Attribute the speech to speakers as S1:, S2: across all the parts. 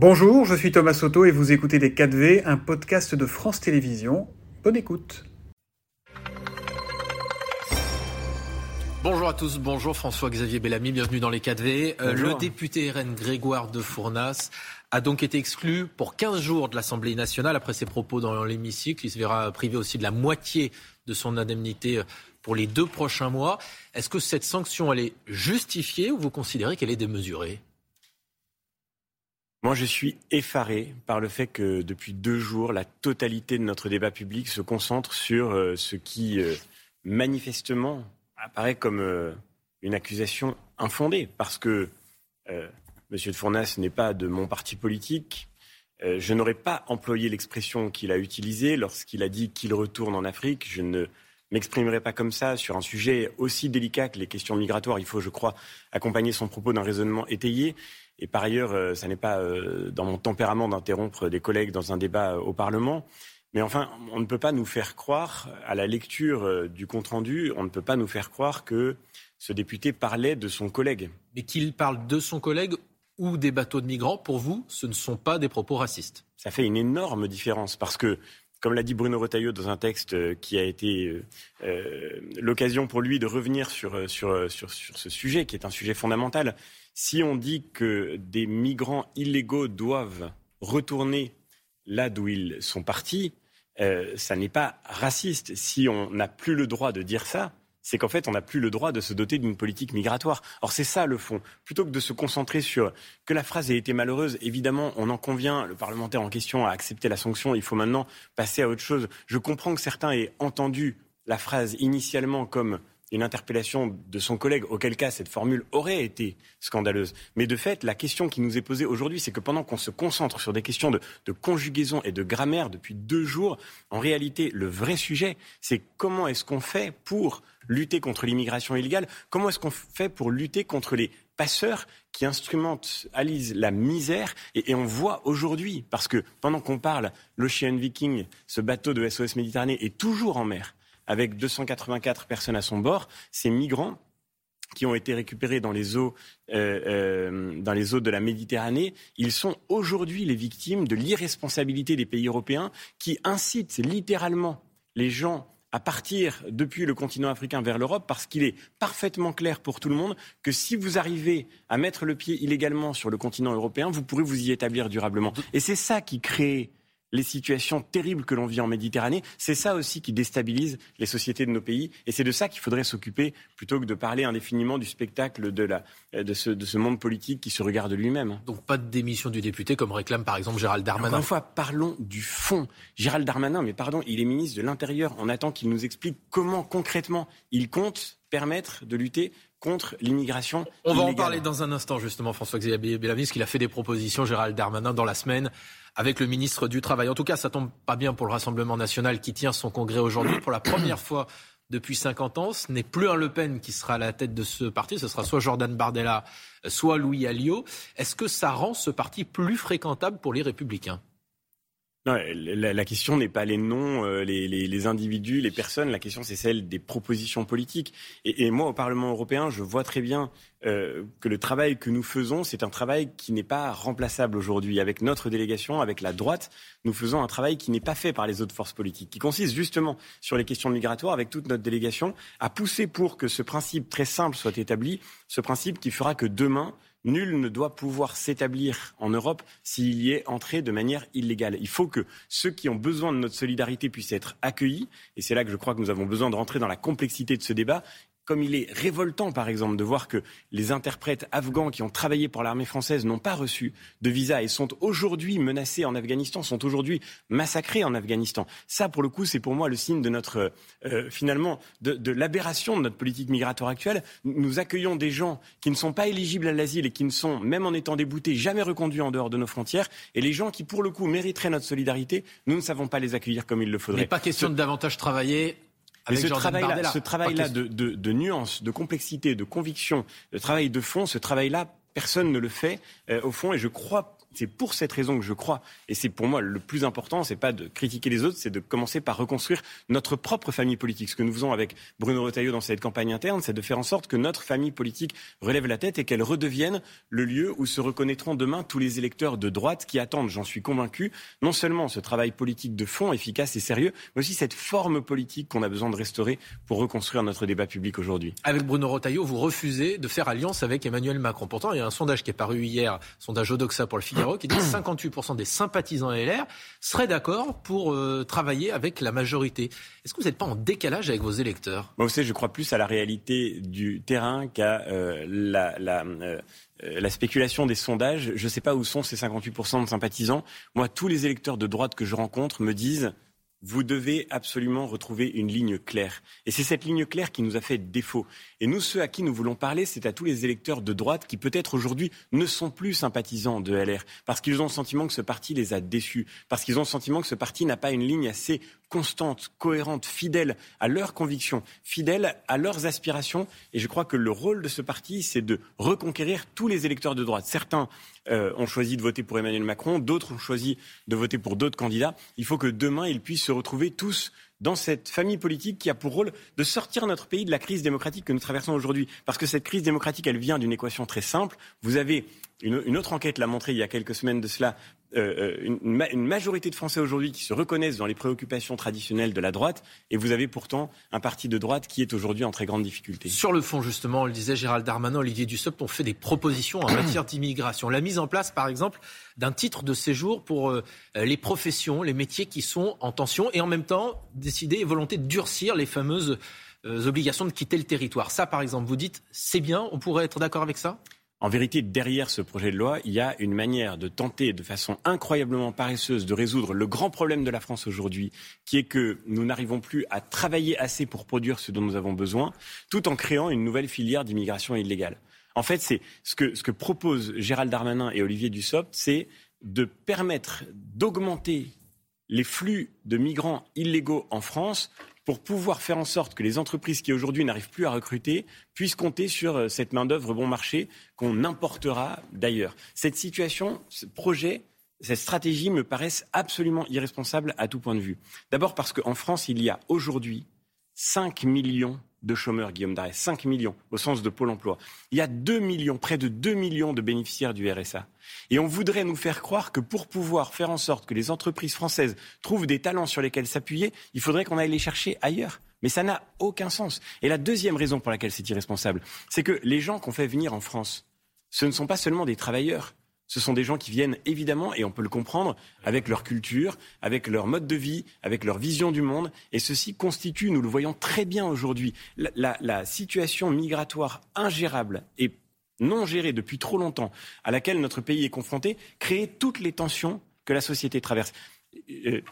S1: Bonjour, je suis Thomas Soto et vous écoutez Les 4V, un podcast de France Télévisions. Bonne écoute.
S2: Bonjour à tous, bonjour François-Xavier Bellamy, bienvenue dans les 4V. Euh, le député RN Grégoire de Fournas a donc été exclu pour 15 jours de l'Assemblée nationale après ses propos dans l'hémicycle. Il se verra privé aussi de la moitié de son indemnité pour les deux prochains mois. Est-ce que cette sanction, elle est justifiée ou vous considérez qu'elle est démesurée?
S3: Moi, je suis effaré par le fait que depuis deux jours, la totalité de notre débat public se concentre sur euh, ce qui, euh, manifestement, apparaît comme euh, une accusation infondée. Parce que M. de Fournas n'est pas de mon parti politique. je n'aurais pas employé l'expression qu'il a utilisée lorsqu'il a dit qu'il retourne en Afrique. Je ne m'exprimerai pas comme ça sur un sujet aussi délicat que les questions migratoires. Il faut, je crois, accompagner son propos d'un raisonnement étayé. Et par ailleurs, euh, ça n'est pas euh, dans mon tempérament d'interrompre des collègues dans un débat euh, au Parlement. Mais enfin, on ne peut pas nous faire croire, à la lecture du compte-rendu, on ne peut pas nous faire croire que ce député parlait de son collègue.
S2: Mais qu'il parle de son collègue ou des bateaux de migrants, pour vous, ce ne sont pas des propos racistes.
S3: Ça fait une énorme différence parce que comme l'a dit Bruno Retailleau dans un texte euh, qui a été euh, euh, l'occasion pour lui de revenir sur, sur, sur, ce sujet, qui est un sujet fondamental, si on dit que des migrants illégaux doivent retourner là d'où ils sont partis, ça n'est pas raciste. Si on n'a plus le droit de dire ça, c'est qu'en fait, on n'a plus le droit de se doter d'une politique migratoire. Or, c'est ça le fond. Plutôt que de se concentrer sur que la phrase ait été malheureuse, évidemment, on en convient, le parlementaire en question a accepté la sanction, il faut maintenant passer à autre chose. Je comprends que certains aient entendu la phrase initialement comme une interpellation de son collègue, auquel cas cette formule aurait été scandaleuse. Mais de fait, la question qui nous est posée aujourd'hui, c'est que pendant qu'on se concentre sur des questions de, conjugaison et de grammaire depuis deux jours, en réalité, le vrai sujet, c'est comment est-ce qu'on fait pour lutter contre l'immigration illégale? Comment est-ce qu'on fait pour lutter contre les passeurs qui instrumentalisent la misère? Et, on voit aujourd'hui, parce que pendant qu'on parle, l'Ocean Viking, ce bateau de SOS Méditerranée, est toujours en mer avec 284 personnes à son bord. Ces migrants qui ont été récupérés dans les eaux, euh, euh, dans les eaux de la Méditerranée, ils sont aujourd'hui les victimes de l'irresponsabilité des pays européens qui incitent littéralement les gens à partir depuis le continent africain vers l'Europe parce qu'il est parfaitement clair pour tout le monde que si vous arrivez à mettre le pied illégalement sur le continent européen, vous pourrez vous y établir durablement. Et c'est ça qui crée les situations terribles que l'on vit en Méditerranée. C'est ça aussi qui déstabilise les sociétés de nos pays. Et c'est de ça qu'il faudrait s'occuper plutôt que de parler indéfiniment du spectacle de, la, de, ce, de ce monde politique qui se regarde lui-même.
S2: Donc pas de démission du député comme réclame par exemple Gérald Darmanin.
S3: Encore une fois, parlons du fond. Gérald Darmanin, mais pardon, il est ministre de l'Intérieur. On attend qu'il nous explique comment concrètement il compte permettre de lutter contre l'immigration.
S2: On va en parler dans un instant justement, François-Xavier Bellamy, qu'il a fait des propositions, Gérald Darmanin, dans la semaine avec le ministre du Travail. En tout cas, ça tombe pas bien pour le Rassemblement national qui tient son congrès aujourd'hui pour la première fois depuis 50 ans. Ce n'est plus un Le Pen qui sera à la tête de ce parti, ce sera soit Jordan Bardella, soit Louis Alliot. Est-ce que ça rend ce parti plus fréquentable pour les républicains?
S3: La, question n'est pas les noms, euh, les, individus, les personnes. La question, c'est celle des propositions politiques. Et, moi, au Parlement européen, je vois très bien euh, que le travail que nous faisons, c'est un travail qui n'est pas remplaçable aujourd'hui. Avec notre délégation, avec la droite, nous faisons un travail qui n'est pas fait par les autres forces politiques, qui consiste justement sur les questions migratoires, avec toute notre délégation, à pousser pour que ce principe très simple soit établi, ce principe qui fera que demain, Nul ne doit pouvoir s'établir en Europe s'il y est entré de manière illégale. Il faut que ceux qui ont besoin de notre solidarité puissent être accueillis. Et c'est là que je crois que nous avons besoin de rentrer dans la complexité de ce débat comme il est révoltant, par exemple, de voir que les interprètes afghans qui ont travaillé pour l'armée française n'ont pas reçu de visa et sont aujourd'hui menacés en Afghanistan, sont aujourd'hui massacrés en Afghanistan. Ça, pour le coup, c'est pour moi le signe de notre, euh, finalement, de, de l'aberration de notre politique migratoire actuelle. Nous accueillons des gens qui ne sont pas éligibles à l'asile et qui ne sont, même en étant déboutés, jamais reconduits en dehors de nos frontières. Et les gens qui, pour le coup, mériteraient notre solidarité, nous ne savons pas les accueillir comme il le faudrait.
S2: Mais pas question de davantage travailler
S3: ce travail-là, ce travail-là de, de, de, nuance, de complexité, de conviction, de travail de fond, ce travail-là, personne ne le fait euh, au fond. Et je crois c'est pour cette raison que je crois, et c'est pour moi le plus important, c'est pas de critiquer les autres, c'est de commencer par reconstruire notre propre famille politique. Ce que nous faisons avec Bruno Retailleau dans cette campagne interne, c'est de faire en sorte que notre famille politique relève la tête et qu'elle redevienne le lieu où se reconnaîtront demain tous les électeurs de droite qui attendent, j'en suis convaincu, non seulement ce travail politique de fond efficace et sérieux, mais aussi cette forme politique qu'on a besoin de restaurer pour reconstruire notre débat public aujourd'hui.
S2: Avec Bruno Retailleau, vous refusez de faire alliance avec Emmanuel Macron. Pourtant, il y a un sondage qui est paru hier, sondage Odoxa pour le Figaro, qui dit que 58% des sympathisants LR seraient d'accord pour euh, travailler avec la majorité. Est-ce que vous n'êtes pas en décalage avec vos électeurs?
S3: Moi, vous savez, je crois plus à la réalité du terrain qu'à euh, la, euh, la spéculation des sondages. Je ne sais pas où sont ces 58% de sympathisants. Moi, tous les électeurs de droite que je rencontre me disent vous devez absolument retrouver une ligne claire. Et c'est cette ligne claire qui nous a fait défaut. Et nous, ceux à qui nous voulons parler, c'est à tous les électeurs de droite qui peut-être aujourd'hui ne sont plus sympathisants de LR, parce qu'ils ont le sentiment que ce parti les a déçus, parce qu'ils ont le sentiment que ce parti n'a pas une ligne assez constante, cohérente, fidèle à leurs convictions, fidèle à leurs aspirations. Et je crois que le rôle de ce parti, c'est de reconquérir tous les électeurs de droite. Certains euh, ont choisi de voter pour Emmanuel Macron, d'autres ont choisi de voter pour d'autres candidats. Il faut que demain, ils puissent se retrouver tous dans cette famille politique qui a pour rôle de sortir notre pays de la crise démocratique que nous traversons aujourd'hui. Parce que cette crise démocratique, elle vient d'une équation très simple. Vous avez une, une, autre enquête l'a montré il y a quelques semaines de cela euh, une, une, majorité de Français aujourd'hui qui se reconnaissent dans les préoccupations traditionnelles de la droite, et vous avez pourtant un parti de droite qui est aujourd'hui en très grande difficulté.
S2: Sur le fond, justement, on le disait Gérald Darmanin, Olivier Dussopt ont fait des propositions en matière d'immigration. La mise en place, par exemple, d'un titre de séjour pour euh, les professions, les métiers qui sont en tension, et en même temps décider et volonté de durcir les fameuses euh, obligations de quitter le territoire. Ça, par exemple, vous dites, c'est bien, on pourrait être d'accord avec ça?
S3: En vérité, derrière ce projet de loi, il y a une manière de tenter de façon incroyablement paresseuse de résoudre le grand problème de la France aujourd'hui, qui est que nous n'arrivons plus à travailler assez pour produire ce dont nous avons besoin, tout en créant une nouvelle filière d'immigration illégale. En fait, c'est ce que, ce proposent Gérald Darmanin et Olivier Dussopt, c'est de permettre d'augmenter les flux de migrants illégaux en France pour pouvoir faire en sorte que les entreprises qui aujourd'hui n'arrivent plus à recruter puissent compter sur euh, cette main-d'œuvre bon marché qu'on importera d'ailleurs. Cette situation, ce projet, cette stratégie me paraissent absolument irresponsables à tout point de vue. D'abord parce qu'en France, il y a aujourd'hui 5 millions de chômeurs, Guillaume Darès, 5 millions au sens de Pôle emploi. Il y a 2 millions, près de 2 millions de bénéficiaires du RSA. Et on voudrait nous faire croire que pour pouvoir faire en sorte que les entreprises françaises trouvent des talents sur lesquels s'appuyer, il faudrait qu'on aille les chercher ailleurs. Mais ça n'a aucun sens. Et la deuxième raison pour laquelle c'est irresponsable, c'est que les gens qu'on fait venir en France, ce ne sont pas seulement des travailleurs, ce sont des gens qui viennent évidemment, et on peut le comprendre, avec leur culture, avec leur mode de vie, avec leur vision du monde. Et ceci constitue, nous le voyons très bien aujourd'hui, la, la, la, situation migratoire ingérable et non gérée depuis trop longtemps, à laquelle notre pays est confronté, crée toutes les tensions que la société traverse. Euh,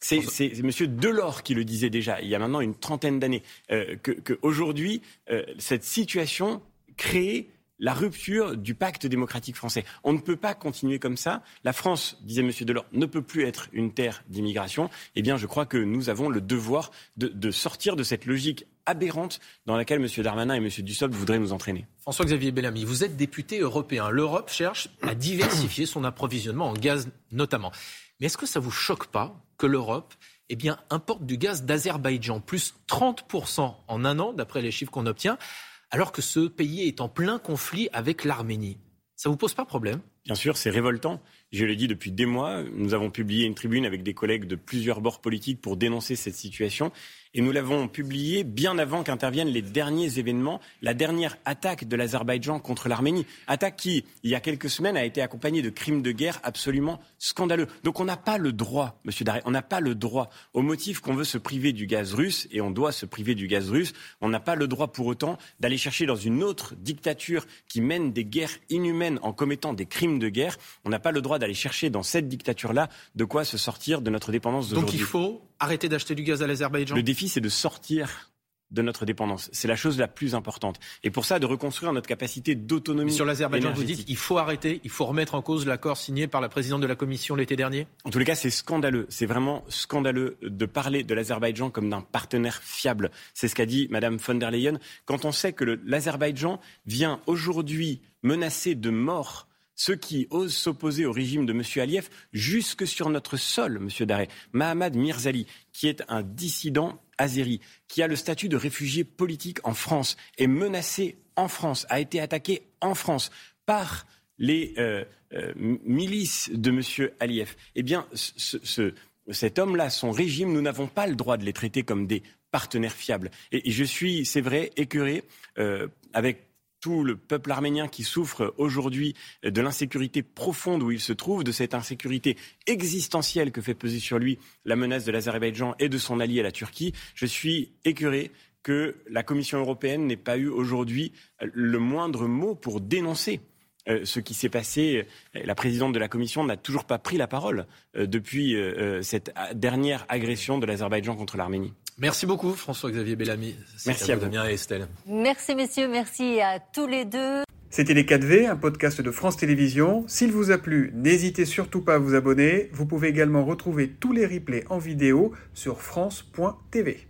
S3: c'est M. Delors qui le disait déjà, il y a maintenant une trentaine d'années, euh, qu'aujourd'hui, que euh, cette situation crée la rupture du pacte démocratique français. On ne peut pas continuer comme ça. La France, disait M. Delors, ne peut plus être une terre d'immigration. Eh bien, je crois que nous avons le devoir de, sortir de cette logique aberrante dans laquelle M. Darmanin et M. Dussopt voudraient nous entraîner.
S2: François-Xavier Bellamy, vous êtes député européen. L'Europe cherche à diversifier son approvisionnement en gaz notamment. Mais est-ce que ça vous choque pas que l'Europe eh bien, importe du gaz d'Azerbaïdjan, plus 30% en un an, d'après les chiffres qu'on obtient, alors que ce pays est en plein conflit avec l'Arménie Ça vous pose pas problème?
S3: Bien sûr, c'est révoltant. Je l'ai dit depuis des mois, nous avons publié une tribune avec des collègues de plusieurs bords politiques pour dénoncer cette situation. Et nous l'avons publié bien avant qu'interviennent les derniers événements, la dernière attaque de l'Azerbaïdjan contre l'Arménie. Attaque qui, il y a quelques semaines, a été accompagnée de crimes de guerre absolument scandaleux. Donc on n'a pas le droit, Monsieur Daré, on n'a pas le droit, au motif qu'on veut se priver du gaz russe, et on doit se priver du gaz russe, on n'a pas le droit pour autant d'aller chercher dans une autre dictature qui mène des guerres inhumaines en commettant des crimes de guerre. On n'a pas le droit d'aller chercher dans cette dictature-là de quoi se sortir de notre dépendance d'aujourd'hui.
S2: Donc il faut arrêter d'acheter du gaz à l'Azerbaïdjan
S3: Le défi, c'est de sortir de notre dépendance. C'est la chose la plus importante. Et pour ça, de reconstruire notre capacité d'autonomie.
S2: Sur l'Azerbaïdjan, vous dites il faut arrêter, il faut remettre en cause l'accord signé par la présidente de la Commission l'été dernier
S3: En tous les cas, c'est scandaleux. C'est vraiment scandaleux de parler de l'Azerbaïdjan comme d'un partenaire fiable. C'est ce qu'a dit Madame von der Leyen. Quand on sait que l'Azerbaïdjan vient aujourd'hui menacer de mort ceux qui osent s'opposer au régime de M. Aliyev jusque sur notre sol, M. Daré. Mahamad Mirzali, qui est un dissident azéri, qui a le statut de réfugié politique en France, est menacé en France, a été attaqué en France par les euh, euh, milices de M. Aliyev. Eh bien, cet homme-là, son régime, nous n'avons pas le droit de les traiter comme des partenaires fiables. Et, je suis, c'est vrai, écœuré euh, avec tout le peuple arménien qui souffre aujourd'hui de l'insécurité profonde où il se trouve, de cette insécurité existentielle que fait peser sur lui la menace de l'Azerbaïdjan et de son allié la Turquie, je suis écœuré que la Commission européenne n'ait pas eu aujourd'hui le moindre mot pour dénoncer euh, ce qui s'est passé. La présidente de la Commission n'a toujours pas pris la parole euh, depuis euh, cette dernière agression de l'Azerbaïdjan contre l'Arménie.
S2: Merci beaucoup François-Xavier Bellamy.
S3: Merci à, vous.
S2: Damien et Estelle.
S4: Merci messieurs, merci à tous les deux.
S1: C'était Les 4V, un podcast de France Télévisions. S'il vous a plu, n'hésitez surtout pas à vous abonner. Vous pouvez également retrouver tous les replays en vidéo sur France.tv.